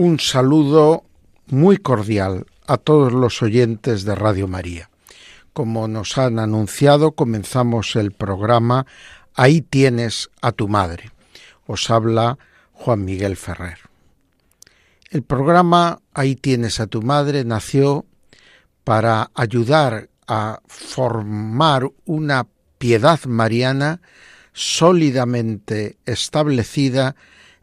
Un saludo muy cordial a todos los oyentes de Radio María. Como nos han anunciado, comenzamos el programa Ahí tienes a tu madre. Os habla Juan Miguel Ferrer. El programa Ahí tienes a tu madre nació para ayudar a formar una piedad mariana sólidamente establecida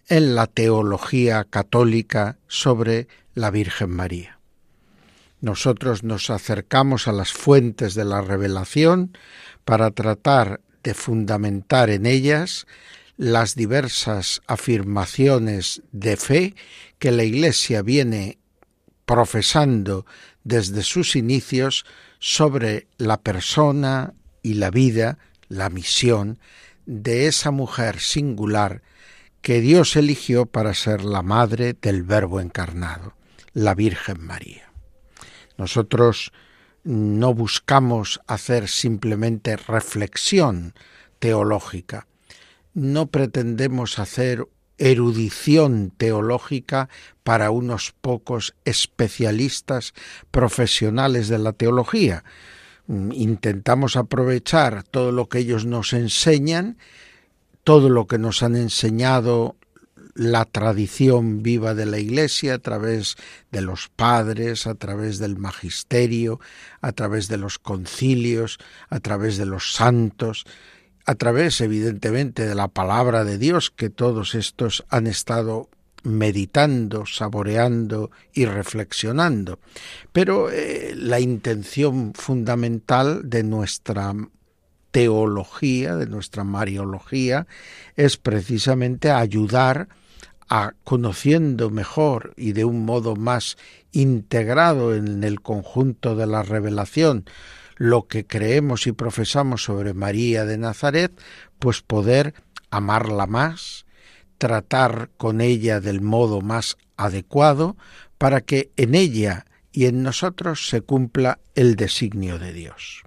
en la teología católica sobre la Virgen María. Nosotros nos acercamos a las fuentes de la revelación para tratar de fundamentar en ellas las diversas afirmaciones de fe que la Iglesia viene profesando desde sus inicios sobre la persona y la vida, la misión de esa mujer singular que Dios eligió para ser la madre del Verbo encarnado, la Virgen María. Nosotros no buscamos hacer simplemente reflexión teológica, no pretendemos hacer erudición teológica para unos pocos especialistas profesionales de la teología. Intentamos aprovechar todo lo que ellos nos enseñan, todo lo que nos han enseñado la tradición viva de la Iglesia a través de los padres, a través del magisterio, a través de los concilios, a través de los santos, a través evidentemente de la palabra de Dios que todos estos han estado meditando, saboreando y reflexionando. Pero eh, la intención fundamental de nuestra teología, de nuestra mariología, es precisamente ayudar a conociendo mejor y de un modo más integrado en el conjunto de la revelación lo que creemos y profesamos sobre María de Nazaret, pues poder amarla más, tratar con ella del modo más adecuado, para que en ella y en nosotros se cumpla el designio de Dios.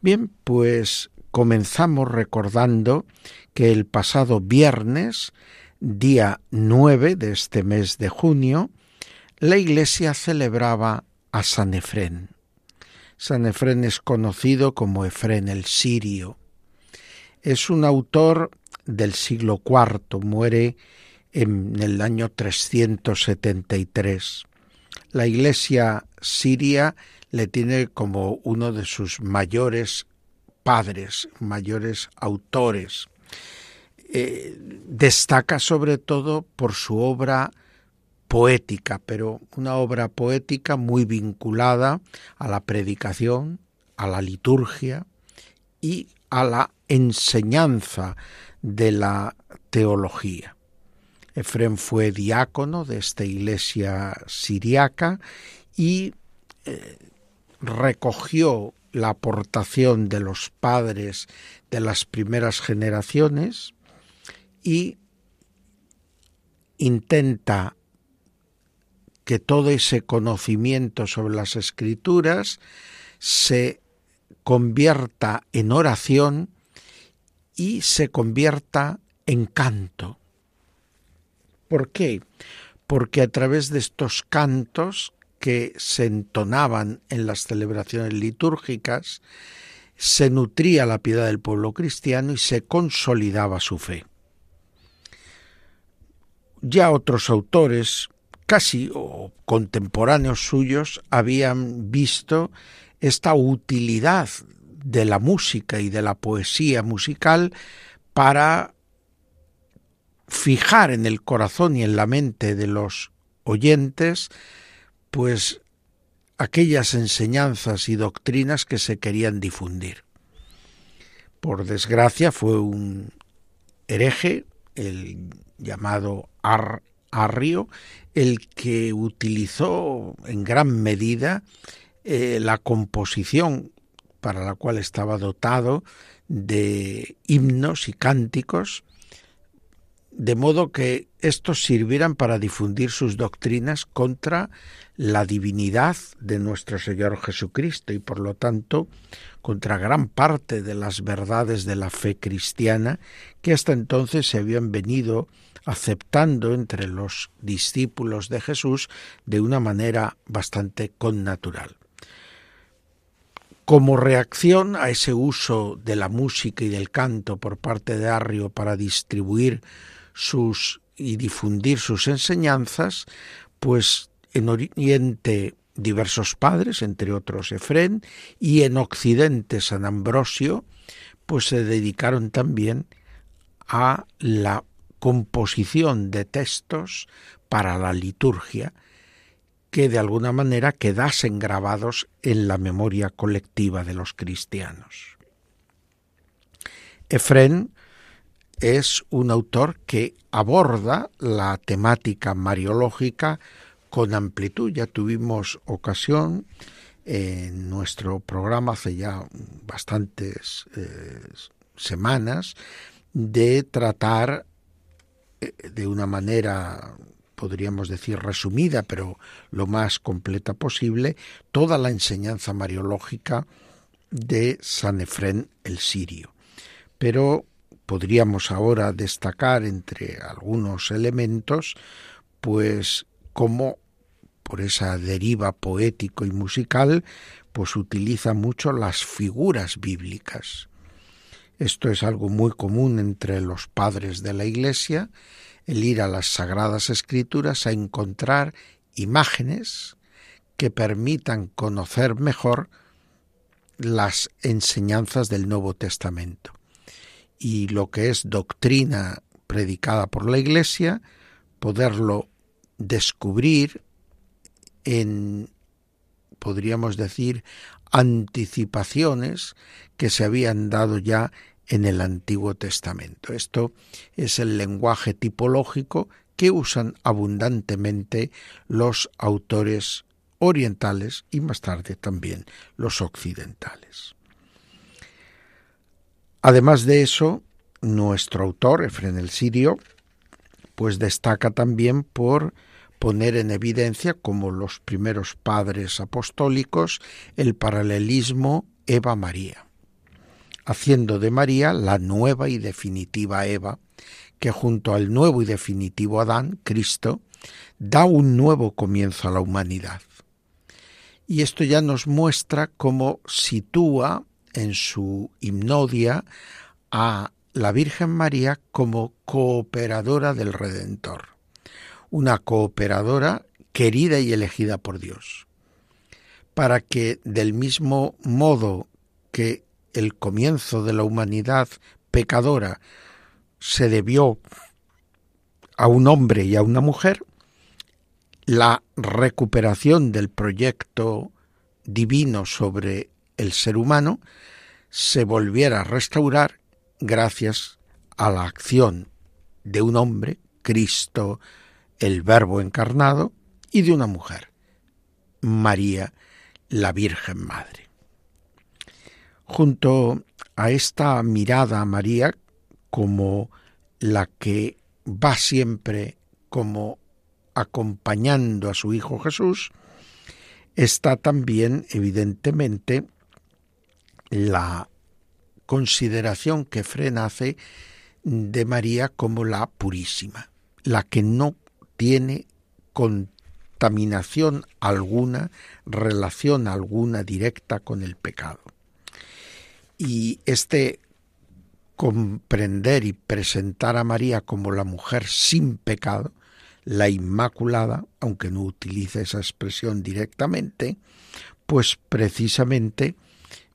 Bien, pues comenzamos recordando que el pasado viernes, día 9 de este mes de junio, la Iglesia celebraba a San Efrén. San Efrén es conocido como Efrén el Sirio. Es un autor del siglo IV, muere en el año 373. La Iglesia siria le tiene como uno de sus mayores padres, mayores autores. Eh, destaca sobre todo por su obra poética, pero una obra poética muy vinculada a la predicación, a la liturgia y a la enseñanza de la teología. Efrén fue diácono de esta iglesia siriaca y eh, recogió la aportación de los padres de las primeras generaciones y intenta que todo ese conocimiento sobre las escrituras se convierta en oración y se convierta en canto. ¿Por qué? Porque a través de estos cantos que se entonaban en las celebraciones litúrgicas, se nutría la piedad del pueblo cristiano y se consolidaba su fe. Ya otros autores casi o contemporáneos suyos habían visto esta utilidad de la música y de la poesía musical para fijar en el corazón y en la mente de los oyentes pues aquellas enseñanzas y doctrinas que se querían difundir. Por desgracia fue un hereje, el llamado Arrio, el que utilizó en gran medida eh, la composición para la cual estaba dotado de himnos y cánticos, de modo que estos sirvieran para difundir sus doctrinas contra la divinidad de nuestro Señor Jesucristo y por lo tanto contra gran parte de las verdades de la fe cristiana que hasta entonces se habían venido aceptando entre los discípulos de Jesús de una manera bastante connatural. Como reacción a ese uso de la música y del canto por parte de Arrio para distribuir sus y difundir sus enseñanzas, pues en Oriente diversos padres, entre otros Efrén, y en Occidente San Ambrosio, pues se dedicaron también a la composición de textos para la liturgia, que de alguna manera quedasen grabados en la memoria colectiva de los cristianos. Efrén es un autor que aborda la temática mariológica con amplitud. Ya tuvimos ocasión en nuestro programa hace ya bastantes eh, semanas de tratar eh, de una manera podríamos decir resumida, pero lo más completa posible, toda la enseñanza mariológica de San Efrén el Sirio. Pero podríamos ahora destacar entre algunos elementos, pues cómo por esa deriva poético y musical, pues utiliza mucho las figuras bíblicas. Esto es algo muy común entre los padres de la Iglesia el ir a las sagradas escrituras a encontrar imágenes que permitan conocer mejor las enseñanzas del Nuevo Testamento. Y lo que es doctrina predicada por la Iglesia, poderlo descubrir en, podríamos decir, anticipaciones que se habían dado ya en el Antiguo Testamento. Esto es el lenguaje tipológico que usan abundantemente los autores orientales y más tarde también los occidentales. Además de eso, nuestro autor, Efren el Sirio, pues destaca también por poner en evidencia, como los primeros padres apostólicos, el paralelismo Eva-María haciendo de María la nueva y definitiva Eva, que junto al nuevo y definitivo Adán, Cristo, da un nuevo comienzo a la humanidad. Y esto ya nos muestra cómo sitúa en su himnodia a la Virgen María como cooperadora del Redentor, una cooperadora querida y elegida por Dios, para que del mismo modo que el comienzo de la humanidad pecadora se debió a un hombre y a una mujer, la recuperación del proyecto divino sobre el ser humano se volviera a restaurar gracias a la acción de un hombre, Cristo, el Verbo encarnado, y de una mujer, María, la Virgen Madre. Junto a esta mirada a María como la que va siempre como acompañando a su Hijo Jesús, está también evidentemente la consideración que Fren hace de María como la purísima, la que no tiene contaminación alguna, relación alguna directa con el pecado. Y este comprender y presentar a María como la mujer sin pecado, la Inmaculada, aunque no utilice esa expresión directamente, pues precisamente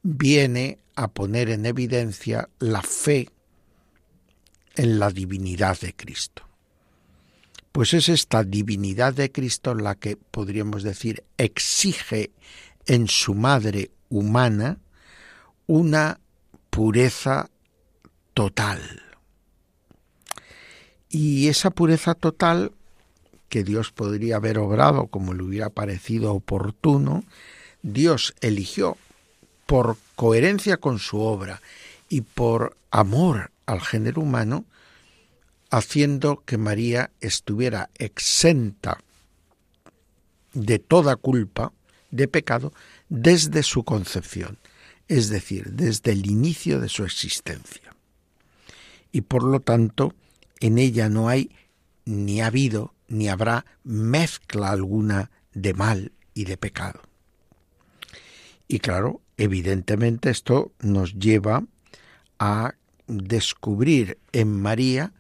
viene a poner en evidencia la fe en la divinidad de Cristo. Pues es esta divinidad de Cristo la que podríamos decir exige en su madre humana una pureza total. Y esa pureza total que Dios podría haber obrado como le hubiera parecido oportuno, Dios eligió por coherencia con su obra y por amor al género humano, haciendo que María estuviera exenta de toda culpa, de pecado, desde su concepción, es decir, desde el inicio de su existencia. Y por lo tanto, en ella no hay ni ha habido ni habrá mezcla alguna de mal y de pecado. Y claro, evidentemente esto nos lleva a descubrir en María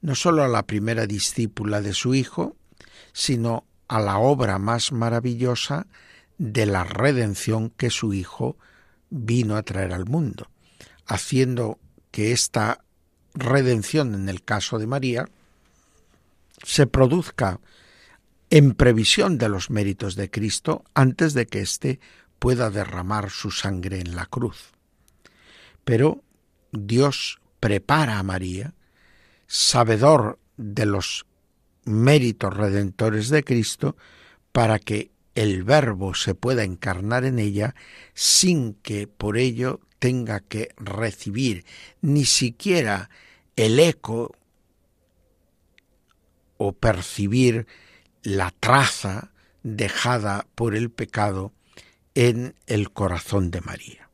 no sólo a la primera discípula de su Hijo, sino a la obra más maravillosa de la redención que su Hijo vino a traer al mundo, haciendo que esta redención en el caso de María se produzca en previsión de los méritos de Cristo antes de que éste pueda derramar su sangre en la cruz. Pero Dios prepara a María, sabedor de los méritos redentores de Cristo, para que el Verbo se pueda encarnar en ella sin que por ello tenga que recibir ni siquiera el eco o percibir la traza dejada por el pecado en el corazón de María.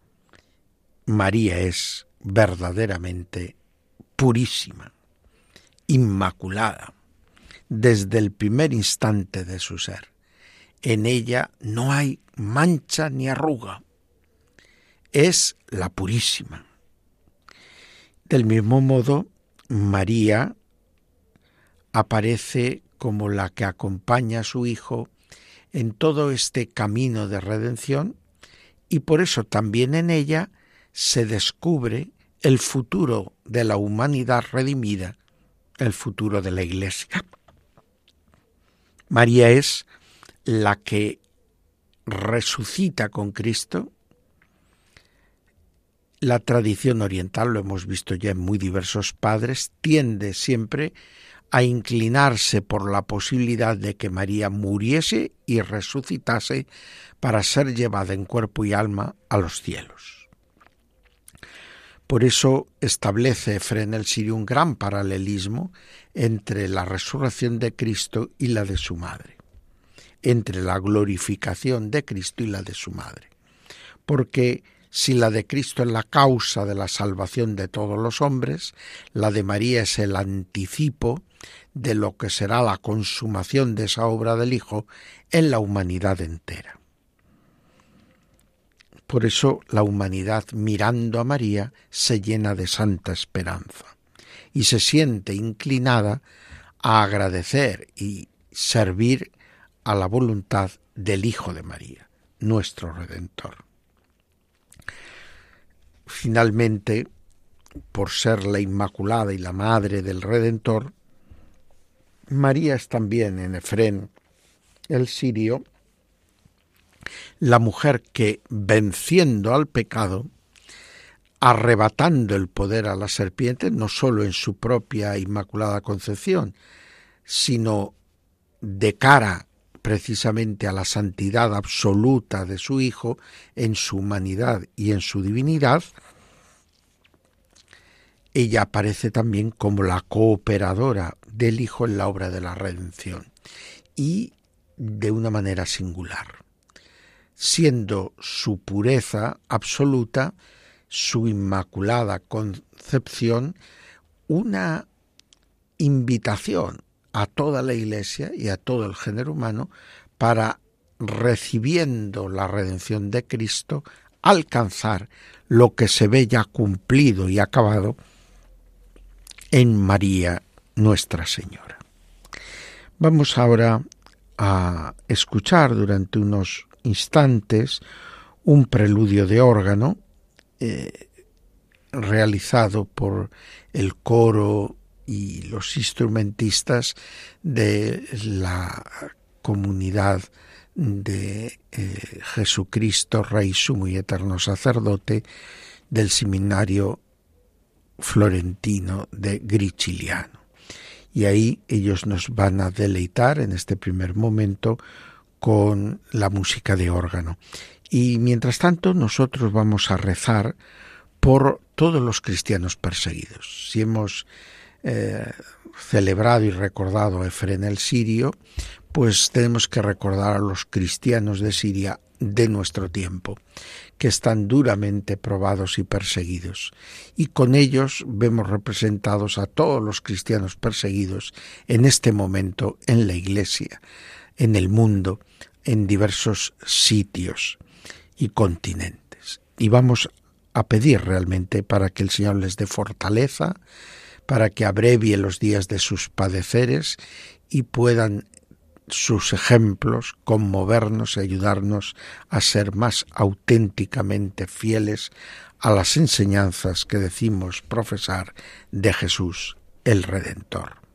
María es verdaderamente purísima, inmaculada, desde el primer instante de su ser. En ella no hay mancha ni arruga. Es la purísima. Del mismo modo, María aparece como la que acompaña a su Hijo en todo este camino de redención y por eso también en ella se descubre el futuro de la humanidad redimida, el futuro de la Iglesia. María es la que resucita con Cristo. La tradición oriental, lo hemos visto ya en muy diversos padres, tiende siempre a inclinarse por la posibilidad de que María muriese y resucitase para ser llevada en cuerpo y alma a los cielos. Por eso establece Efren el Sirio un gran paralelismo entre la resurrección de Cristo y la de su madre, entre la glorificación de Cristo y la de su madre. Porque si la de Cristo es la causa de la salvación de todos los hombres, la de María es el anticipo de lo que será la consumación de esa obra del Hijo en la humanidad entera. Por eso la humanidad mirando a María se llena de santa esperanza y se siente inclinada a agradecer y servir a la voluntad del Hijo de María, nuestro Redentor. Finalmente, por ser la Inmaculada y la Madre del Redentor, María es también en Efrén el sirio, la mujer que, venciendo al pecado, arrebatando el poder a la serpiente, no sólo en su propia inmaculada concepción, sino de cara precisamente a la santidad absoluta de su Hijo en su humanidad y en su divinidad, ella aparece también como la cooperadora del Hijo en la obra de la redención y de una manera singular, siendo su pureza absoluta, su inmaculada concepción, una invitación a toda la Iglesia y a todo el género humano para, recibiendo la redención de Cristo, alcanzar lo que se ve ya cumplido y acabado en María Nuestra Señora. Vamos ahora a escuchar durante unos instantes un preludio de órgano eh, realizado por el coro y los instrumentistas de la comunidad de eh, Jesucristo, Rey Sumo y Eterno Sacerdote del Seminario florentino de Griciliano. y ahí ellos nos van a deleitar en este primer momento con la música de órgano. Y mientras tanto nosotros vamos a rezar por todos los cristianos perseguidos. Si hemos eh, celebrado y recordado a Efren el Sirio, pues tenemos que recordar a los cristianos de Siria de nuestro tiempo, que están duramente probados y perseguidos. Y con ellos vemos representados a todos los cristianos perseguidos en este momento en la Iglesia, en el mundo, en diversos sitios y continentes. Y vamos a pedir realmente para que el Señor les dé fortaleza, para que abrevie los días de sus padeceres y puedan sus ejemplos conmovernos y ayudarnos a ser más auténticamente fieles a las enseñanzas que decimos profesar de Jesús el Redentor.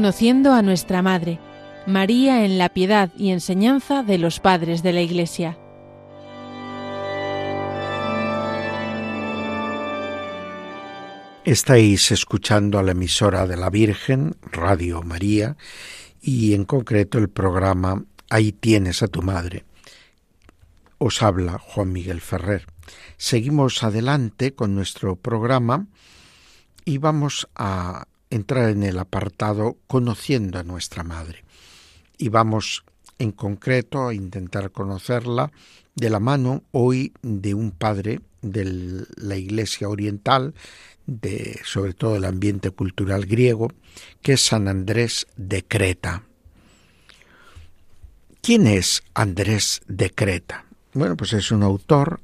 Conociendo a nuestra Madre, María en la piedad y enseñanza de los padres de la Iglesia. Estáis escuchando a la emisora de la Virgen, Radio María, y en concreto el programa Ahí tienes a tu madre. Os habla Juan Miguel Ferrer. Seguimos adelante con nuestro programa y vamos a entrar en el apartado Conociendo a nuestra Madre. Y vamos en concreto a intentar conocerla de la mano hoy de un padre de la Iglesia Oriental, de sobre todo el ambiente cultural griego, que es San Andrés de Creta. ¿Quién es Andrés de Creta? Bueno, pues es un autor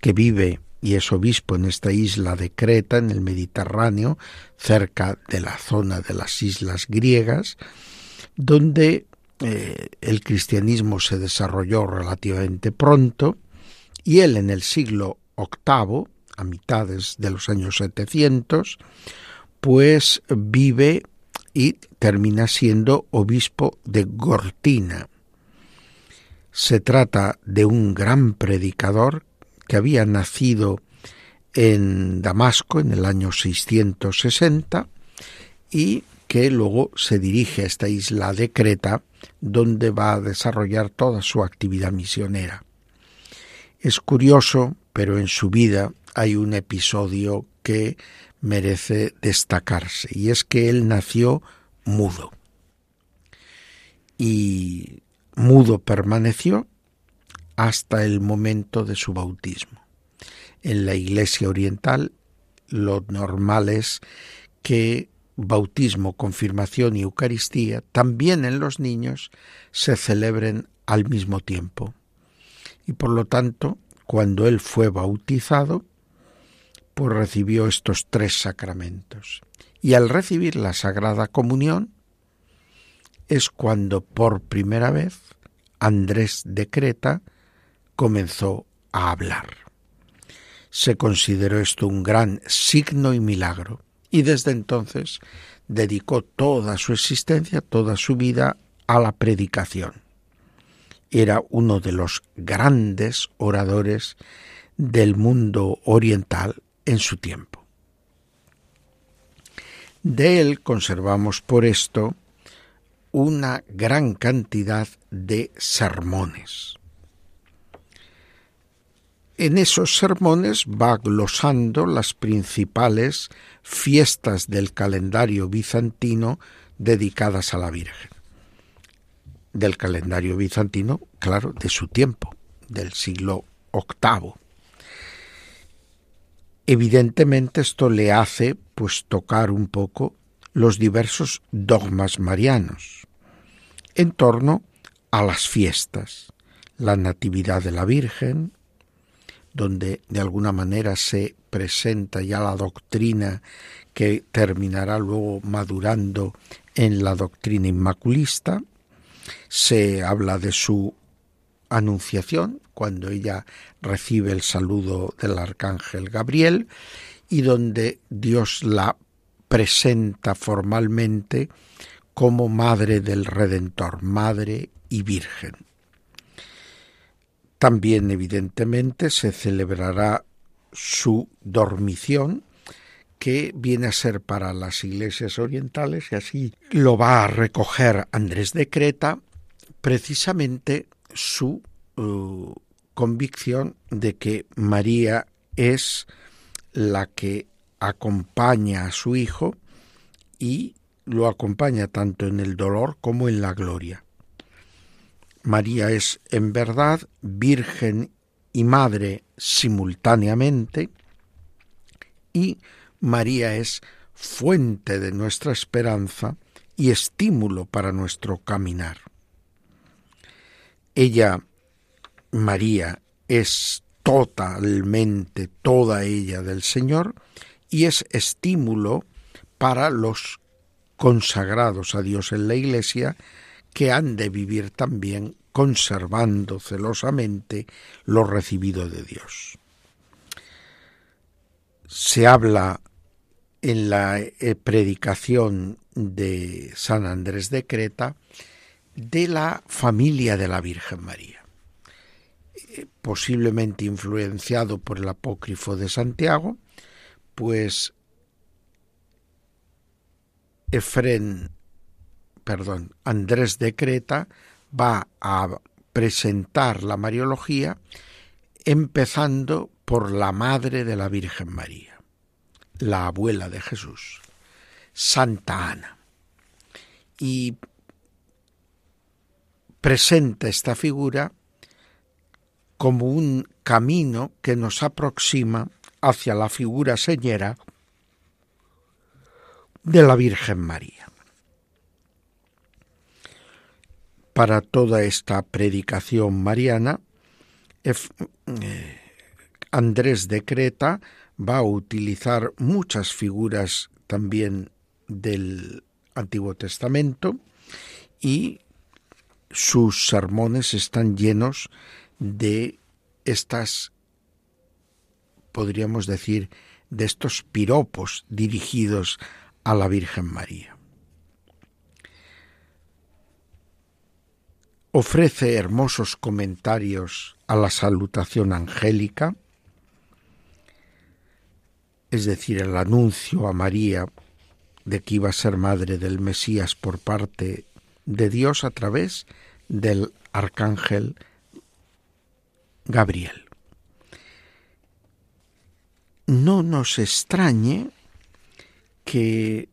que vive y es obispo en esta isla de Creta, en el Mediterráneo, cerca de la zona de las islas griegas, donde eh, el cristianismo se desarrolló relativamente pronto, y él en el siglo VIII, a mitades de los años 700, pues vive y termina siendo obispo de Gortina. Se trata de un gran predicador que había nacido en Damasco en el año 660 y que luego se dirige a esta isla de Creta, donde va a desarrollar toda su actividad misionera. Es curioso, pero en su vida hay un episodio que merece destacarse, y es que él nació mudo. Y mudo permaneció hasta el momento de su bautismo. En la Iglesia Oriental lo normal es que bautismo, confirmación y Eucaristía, también en los niños, se celebren al mismo tiempo. Y por lo tanto, cuando él fue bautizado, pues recibió estos tres sacramentos. Y al recibir la Sagrada Comunión, es cuando por primera vez Andrés de Creta comenzó a hablar. Se consideró esto un gran signo y milagro y desde entonces dedicó toda su existencia, toda su vida a la predicación. Era uno de los grandes oradores del mundo oriental en su tiempo. De él conservamos por esto una gran cantidad de sermones. En esos sermones va glosando las principales fiestas del calendario bizantino dedicadas a la Virgen. Del calendario bizantino, claro, de su tiempo, del siglo VIII. Evidentemente esto le hace pues tocar un poco los diversos dogmas marianos en torno a las fiestas, la Natividad de la Virgen, donde de alguna manera se presenta ya la doctrina que terminará luego madurando en la doctrina inmaculista. Se habla de su anunciación, cuando ella recibe el saludo del arcángel Gabriel, y donde Dios la presenta formalmente como madre del Redentor, madre y virgen. También, evidentemente, se celebrará su dormición, que viene a ser para las iglesias orientales, y así lo va a recoger Andrés de Creta, precisamente su uh, convicción de que María es la que acompaña a su hijo y lo acompaña tanto en el dolor como en la gloria. María es en verdad virgen y madre simultáneamente y María es fuente de nuestra esperanza y estímulo para nuestro caminar. Ella, María, es totalmente toda ella del Señor y es estímulo para los consagrados a Dios en la Iglesia que han de vivir también conservando celosamente lo recibido de Dios. Se habla en la eh, predicación de San Andrés de Creta de la familia de la Virgen María, eh, posiblemente influenciado por el apócrifo de Santiago, pues Efren perdón, Andrés de Creta va a presentar la Mariología empezando por la madre de la Virgen María, la abuela de Jesús, Santa Ana. Y presenta esta figura como un camino que nos aproxima hacia la figura señera de la Virgen María. Para toda esta predicación mariana, eh, Andrés de Creta va a utilizar muchas figuras también del Antiguo Testamento y sus sermones están llenos de estas, podríamos decir, de estos piropos dirigidos a la Virgen María. Ofrece hermosos comentarios a la salutación angélica, es decir, el anuncio a María de que iba a ser madre del Mesías por parte de Dios a través del arcángel Gabriel. No nos extrañe que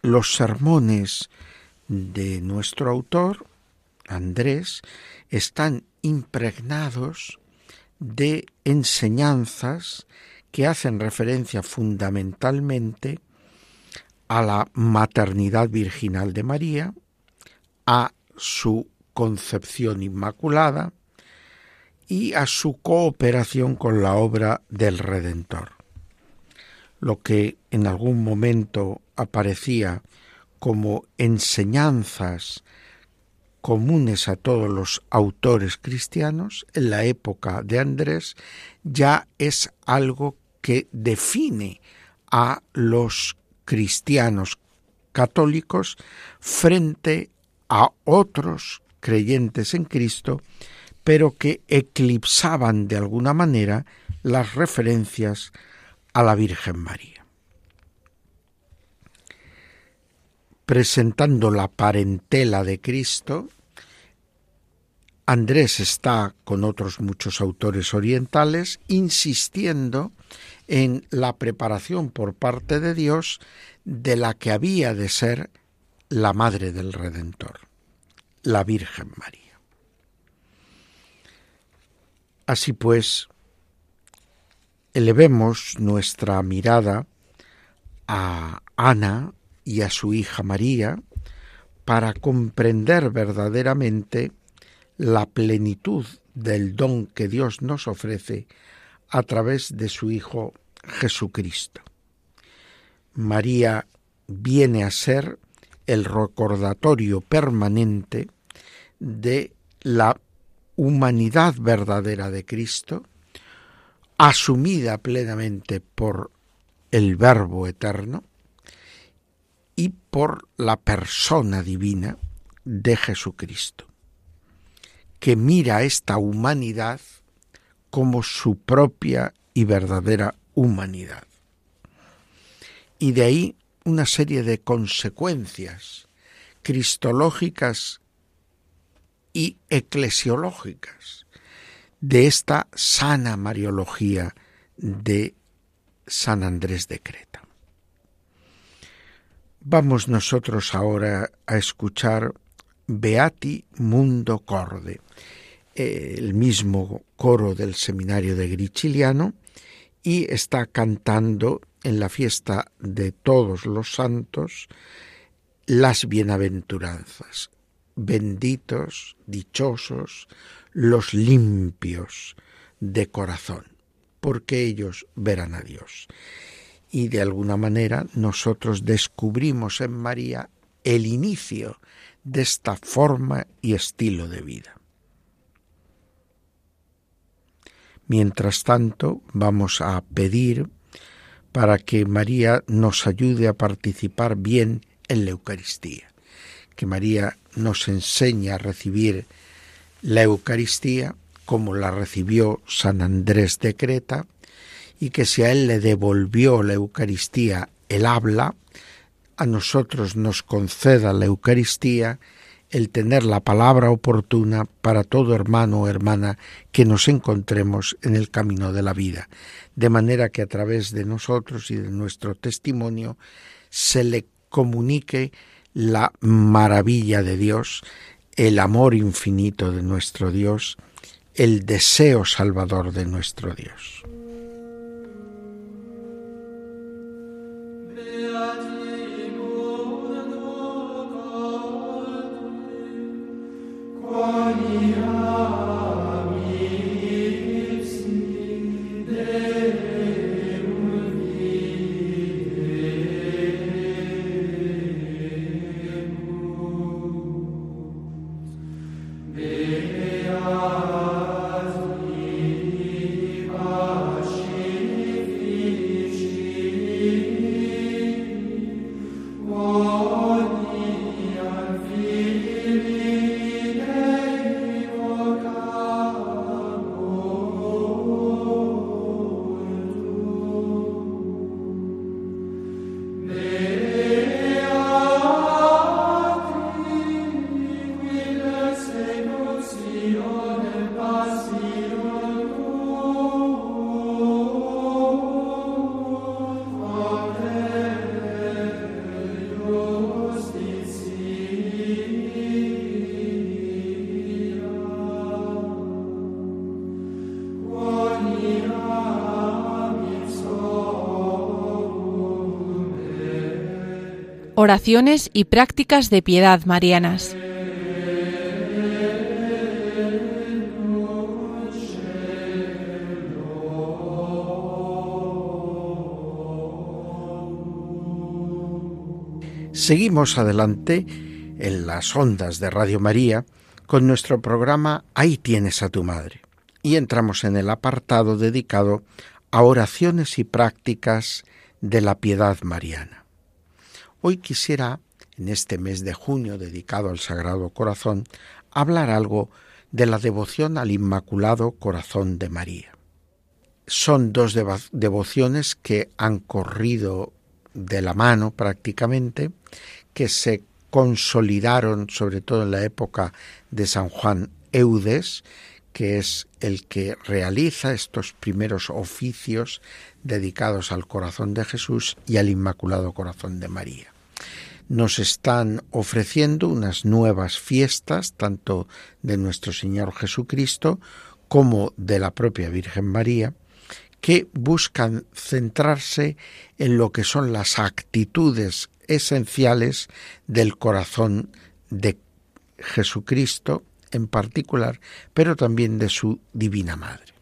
los sermones de nuestro autor, Andrés, están impregnados de enseñanzas que hacen referencia fundamentalmente a la maternidad virginal de María, a su concepción inmaculada y a su cooperación con la obra del Redentor. Lo que en algún momento aparecía como enseñanzas comunes a todos los autores cristianos, en la época de Andrés ya es algo que define a los cristianos católicos frente a otros creyentes en Cristo, pero que eclipsaban de alguna manera las referencias a la Virgen María. Presentando la parentela de Cristo, Andrés está con otros muchos autores orientales insistiendo en la preparación por parte de Dios de la que había de ser la Madre del Redentor, la Virgen María. Así pues, elevemos nuestra mirada a Ana y a su hija María para comprender verdaderamente la plenitud del don que Dios nos ofrece a través de su Hijo Jesucristo. María viene a ser el recordatorio permanente de la humanidad verdadera de Cristo, asumida plenamente por el Verbo eterno y por la persona divina de Jesucristo que mira esta humanidad como su propia y verdadera humanidad. Y de ahí una serie de consecuencias cristológicas y eclesiológicas de esta sana mariología de San Andrés de Creta. Vamos nosotros ahora a escuchar Beati Mundo Corde, el mismo coro del seminario de Griciliano, y está cantando en la fiesta de todos los santos las bienaventuranzas. Benditos, dichosos, los limpios de corazón, porque ellos verán a Dios. Y de alguna manera nosotros descubrimos en María el inicio de esta forma y estilo de vida. Mientras tanto, vamos a pedir para que María nos ayude a participar bien en la Eucaristía, que María nos enseñe a recibir la Eucaristía como la recibió San Andrés de Creta, y que si a él le devolvió la Eucaristía el habla, a nosotros nos conceda la Eucaristía el tener la palabra oportuna para todo hermano o hermana que nos encontremos en el camino de la vida, de manera que a través de nosotros y de nuestro testimonio se le comunique la maravilla de Dios, el amor infinito de nuestro Dios, el deseo salvador de nuestro Dios. Oraciones y prácticas de piedad marianas. Seguimos adelante en las ondas de Radio María con nuestro programa Ahí tienes a tu madre. Y entramos en el apartado dedicado a oraciones y prácticas de la piedad mariana. Hoy quisiera, en este mes de junio dedicado al Sagrado Corazón, hablar algo de la devoción al Inmaculado Corazón de María. Son dos devociones que han corrido de la mano prácticamente, que se consolidaron sobre todo en la época de San Juan Eudes, que es el que realiza estos primeros oficios dedicados al corazón de Jesús y al Inmaculado Corazón de María. Nos están ofreciendo unas nuevas fiestas, tanto de nuestro Señor Jesucristo como de la propia Virgen María, que buscan centrarse en lo que son las actitudes esenciales del corazón de Jesucristo en particular, pero también de su Divina Madre.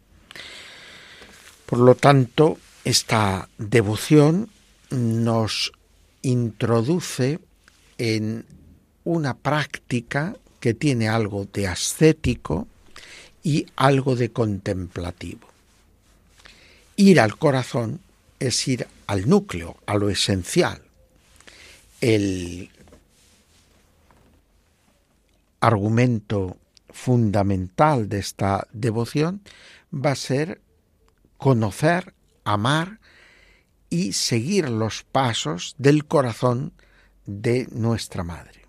Por lo tanto, esta devoción nos introduce en una práctica que tiene algo de ascético y algo de contemplativo. Ir al corazón es ir al núcleo, a lo esencial. El argumento fundamental de esta devoción va a ser conocer, amar y seguir los pasos del corazón de nuestra Madre,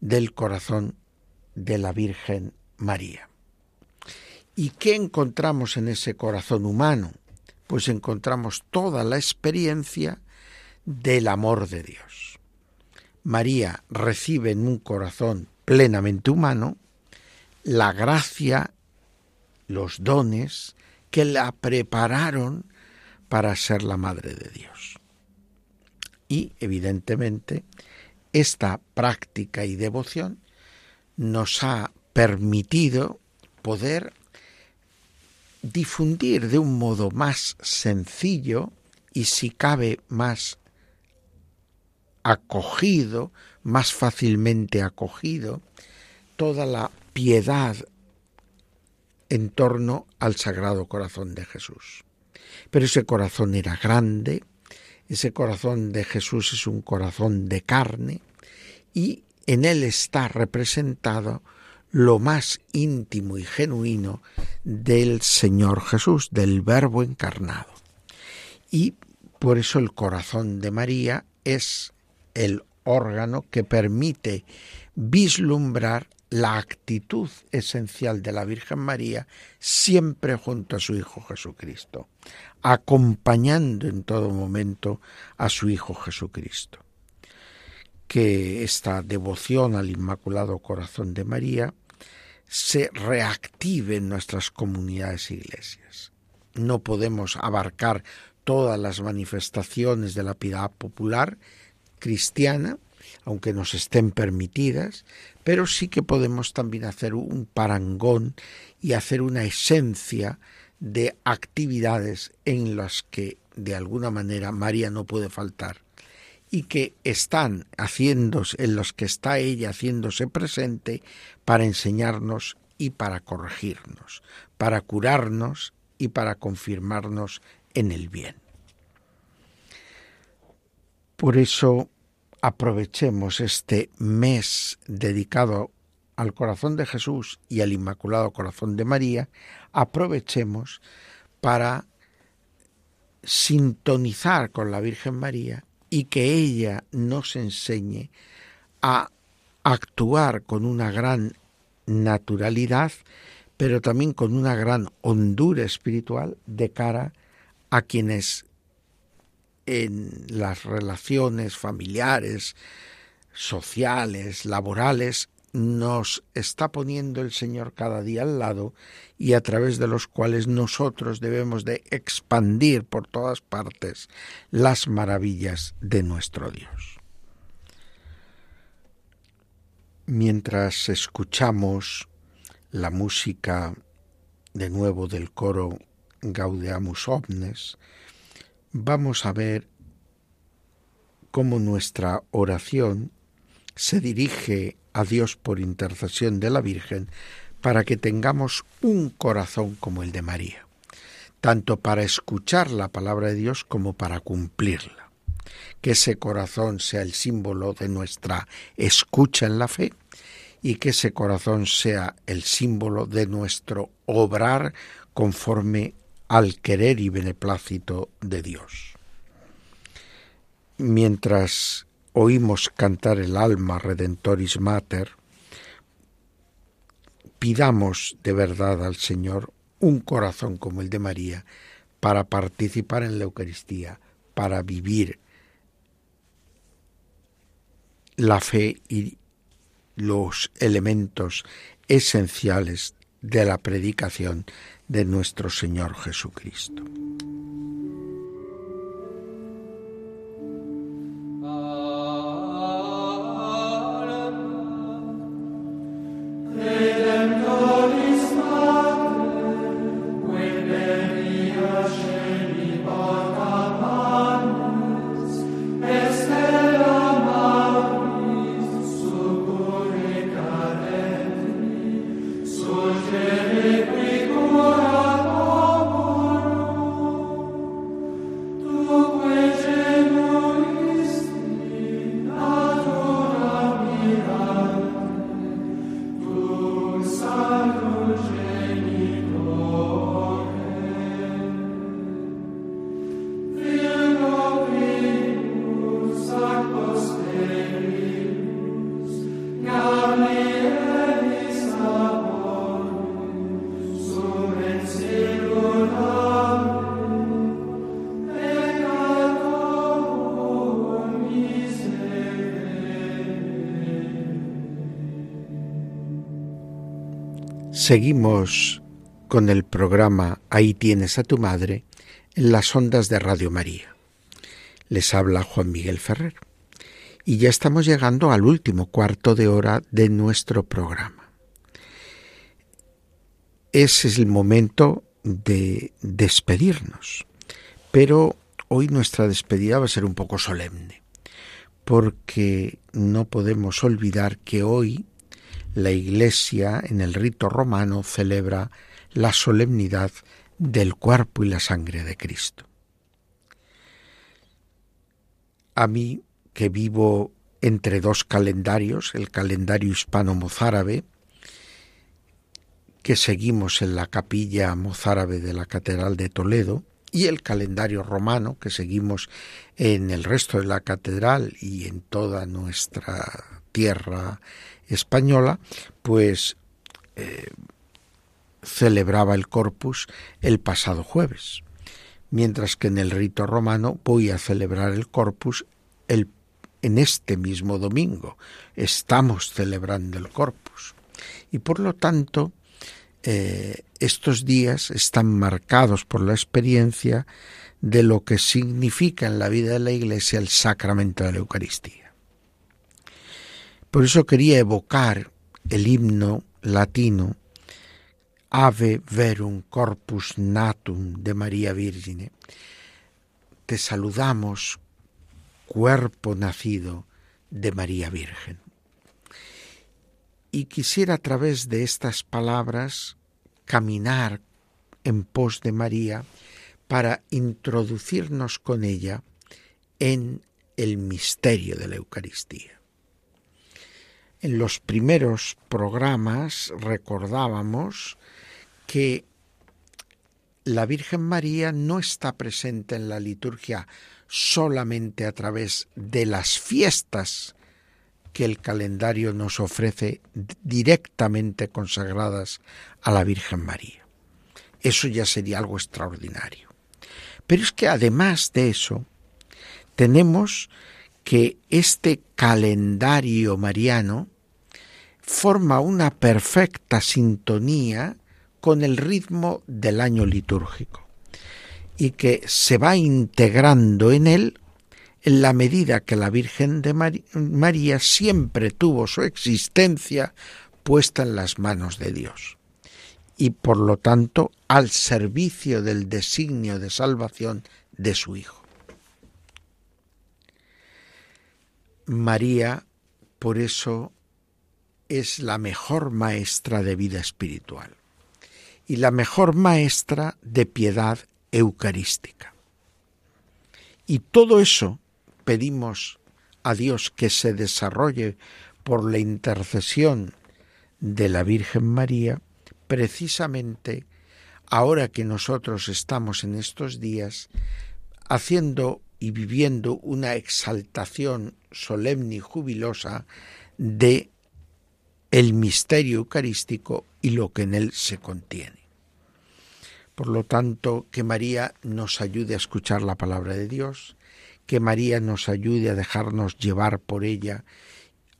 del corazón de la Virgen María. ¿Y qué encontramos en ese corazón humano? Pues encontramos toda la experiencia del amor de Dios. María recibe en un corazón plenamente humano la gracia, los dones que la prepararon para ser la Madre de Dios. Y, evidentemente, esta práctica y devoción nos ha permitido poder difundir de un modo más sencillo y si cabe más acogido, más fácilmente acogido, toda la piedad en torno al Sagrado Corazón de Jesús. Pero ese corazón era grande, ese corazón de Jesús es un corazón de carne y en él está representado lo más íntimo y genuino del Señor Jesús, del Verbo encarnado. Y por eso el corazón de María es el órgano que permite vislumbrar la actitud esencial de la Virgen María siempre junto a su Hijo Jesucristo, acompañando en todo momento a su Hijo Jesucristo. Que esta devoción al Inmaculado Corazón de María se reactive en nuestras comunidades e iglesias. No podemos abarcar todas las manifestaciones de la piedad popular cristiana, aunque nos estén permitidas, pero sí que podemos también hacer un parangón y hacer una esencia de actividades en las que de alguna manera María no puede faltar y que están haciéndose, en los que está ella haciéndose presente para enseñarnos y para corregirnos, para curarnos y para confirmarnos en el bien. Por eso aprovechemos este mes dedicado al corazón de Jesús y al Inmaculado Corazón de María, aprovechemos para sintonizar con la Virgen María y que ella nos enseñe a actuar con una gran naturalidad, pero también con una gran hondura espiritual de cara a quienes en las relaciones familiares, sociales, laborales, nos está poniendo el Señor cada día al lado y a través de los cuales nosotros debemos de expandir por todas partes las maravillas de nuestro Dios. Mientras escuchamos la música de nuevo del coro Gaudeamus Omnes, vamos a ver cómo nuestra oración se dirige a Dios por intercesión de la Virgen para que tengamos un corazón como el de María, tanto para escuchar la palabra de Dios como para cumplirla. Que ese corazón sea el símbolo de nuestra escucha en la fe y que ese corazón sea el símbolo de nuestro obrar conforme al querer y beneplácito de Dios. Mientras oímos cantar el alma Redentoris Mater, pidamos de verdad al Señor un corazón como el de María para participar en la Eucaristía, para vivir la fe y los elementos esenciales de la predicación de nuestro Señor Jesucristo. Seguimos con el programa Ahí tienes a tu madre en las ondas de Radio María. Les habla Juan Miguel Ferrer. Y ya estamos llegando al último cuarto de hora de nuestro programa. Ese es el momento de despedirnos. Pero hoy nuestra despedida va a ser un poco solemne, porque no podemos olvidar que hoy la Iglesia en el rito romano celebra la solemnidad del cuerpo y la sangre de Cristo. A mí, que vivo entre dos calendarios, el calendario hispano-mozárabe, que seguimos en la capilla mozárabe de la Catedral de Toledo, y el calendario romano que seguimos en el resto de la catedral y en toda nuestra tierra española, pues eh, celebraba el Corpus el pasado jueves, mientras que en el rito romano voy a celebrar el Corpus el, en este mismo domingo. Estamos celebrando el Corpus. Y por lo tanto, eh, estos días están marcados por la experiencia de lo que significa en la vida de la Iglesia el sacramento de la Eucaristía. Por eso quería evocar el himno latino Ave Verum Corpus Natum de María Virgine. Te saludamos, cuerpo nacido de María Virgen. Y quisiera a través de estas palabras caminar en pos de María para introducirnos con ella en el misterio de la Eucaristía. En los primeros programas recordábamos que la Virgen María no está presente en la liturgia solamente a través de las fiestas que el calendario nos ofrece directamente consagradas a la Virgen María. Eso ya sería algo extraordinario. Pero es que además de eso, tenemos que este calendario mariano forma una perfecta sintonía con el ritmo del año litúrgico y que se va integrando en él en la medida que la Virgen de María siempre tuvo su existencia puesta en las manos de Dios y por lo tanto al servicio del designio de salvación de su Hijo. María, por eso, es la mejor maestra de vida espiritual y la mejor maestra de piedad eucarística. Y todo eso pedimos a Dios que se desarrolle por la intercesión de la Virgen María, precisamente ahora que nosotros estamos en estos días haciendo y viviendo una exaltación solemne y jubilosa de el misterio eucarístico y lo que en él se contiene. Por lo tanto, que María nos ayude a escuchar la palabra de Dios, que María nos ayude a dejarnos llevar por ella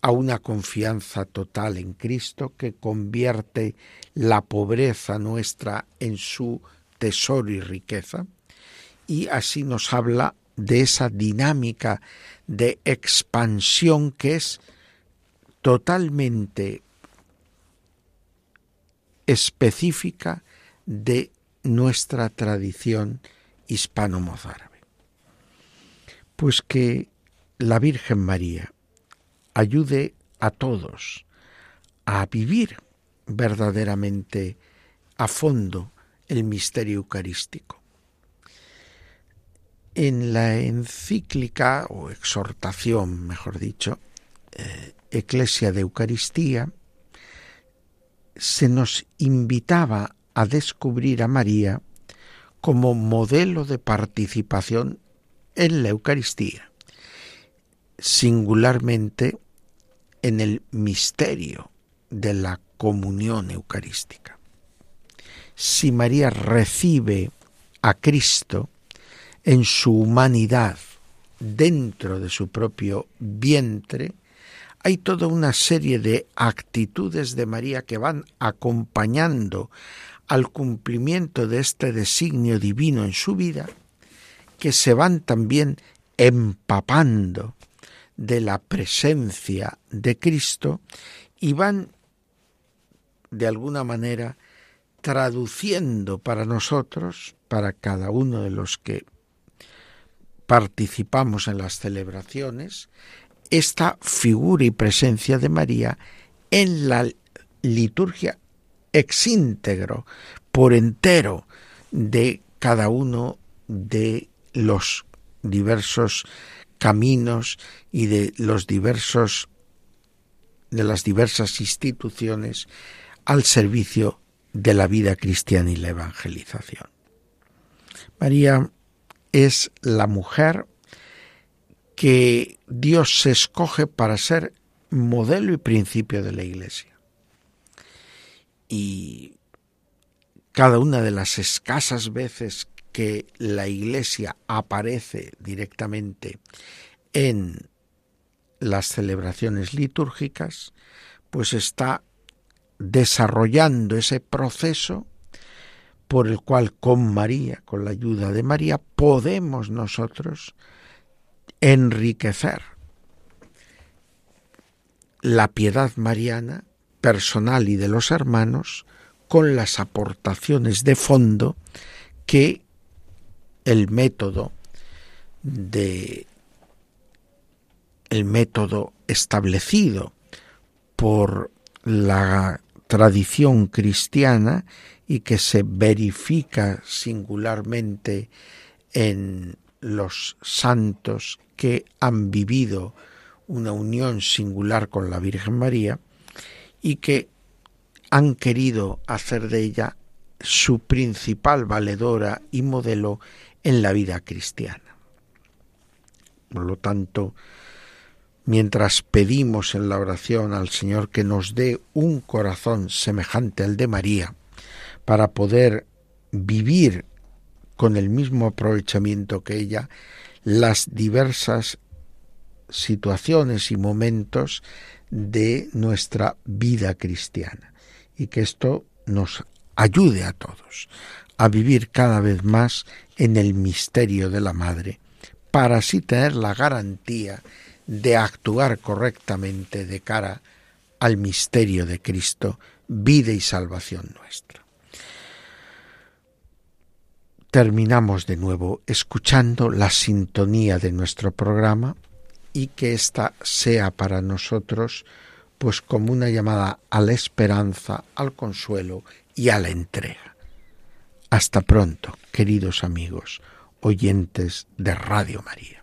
a una confianza total en Cristo que convierte la pobreza nuestra en su tesoro y riqueza, y así nos habla de esa dinámica de expansión que es totalmente específica de nuestra tradición hispano-mozárabe. Pues que la Virgen María ayude a todos a vivir verdaderamente a fondo el misterio eucarístico. En la encíclica o exhortación, mejor dicho, eh, Eclesia de Eucaristía, se nos invitaba a descubrir a María como modelo de participación en la Eucaristía, singularmente en el misterio de la comunión eucarística. Si María recibe a Cristo en su humanidad dentro de su propio vientre, hay toda una serie de actitudes de María que van acompañando al cumplimiento de este designio divino en su vida, que se van también empapando de la presencia de Cristo y van de alguna manera traduciendo para nosotros, para cada uno de los que participamos en las celebraciones, esta figura y presencia de María en la liturgia ex íntegro, por entero, de cada uno de los diversos caminos y de los diversos de las diversas instituciones al servicio de la vida cristiana y la evangelización. María es la mujer que Dios se escoge para ser modelo y principio de la Iglesia. Y cada una de las escasas veces que la Iglesia aparece directamente en las celebraciones litúrgicas, pues está desarrollando ese proceso por el cual con María, con la ayuda de María, podemos nosotros enriquecer la piedad mariana personal y de los hermanos con las aportaciones de fondo que el método de el método establecido por la tradición cristiana y que se verifica singularmente en los santos que han vivido una unión singular con la Virgen María y que han querido hacer de ella su principal valedora y modelo en la vida cristiana. Por lo tanto, mientras pedimos en la oración al Señor que nos dé un corazón semejante al de María, para poder vivir con el mismo aprovechamiento que ella las diversas situaciones y momentos de nuestra vida cristiana y que esto nos ayude a todos a vivir cada vez más en el misterio de la Madre para así tener la garantía de actuar correctamente de cara al misterio de Cristo, vida y salvación nuestra. Terminamos de nuevo escuchando la sintonía de nuestro programa y que ésta sea para nosotros pues como una llamada a la esperanza, al consuelo y a la entrega. Hasta pronto, queridos amigos, oyentes de Radio María.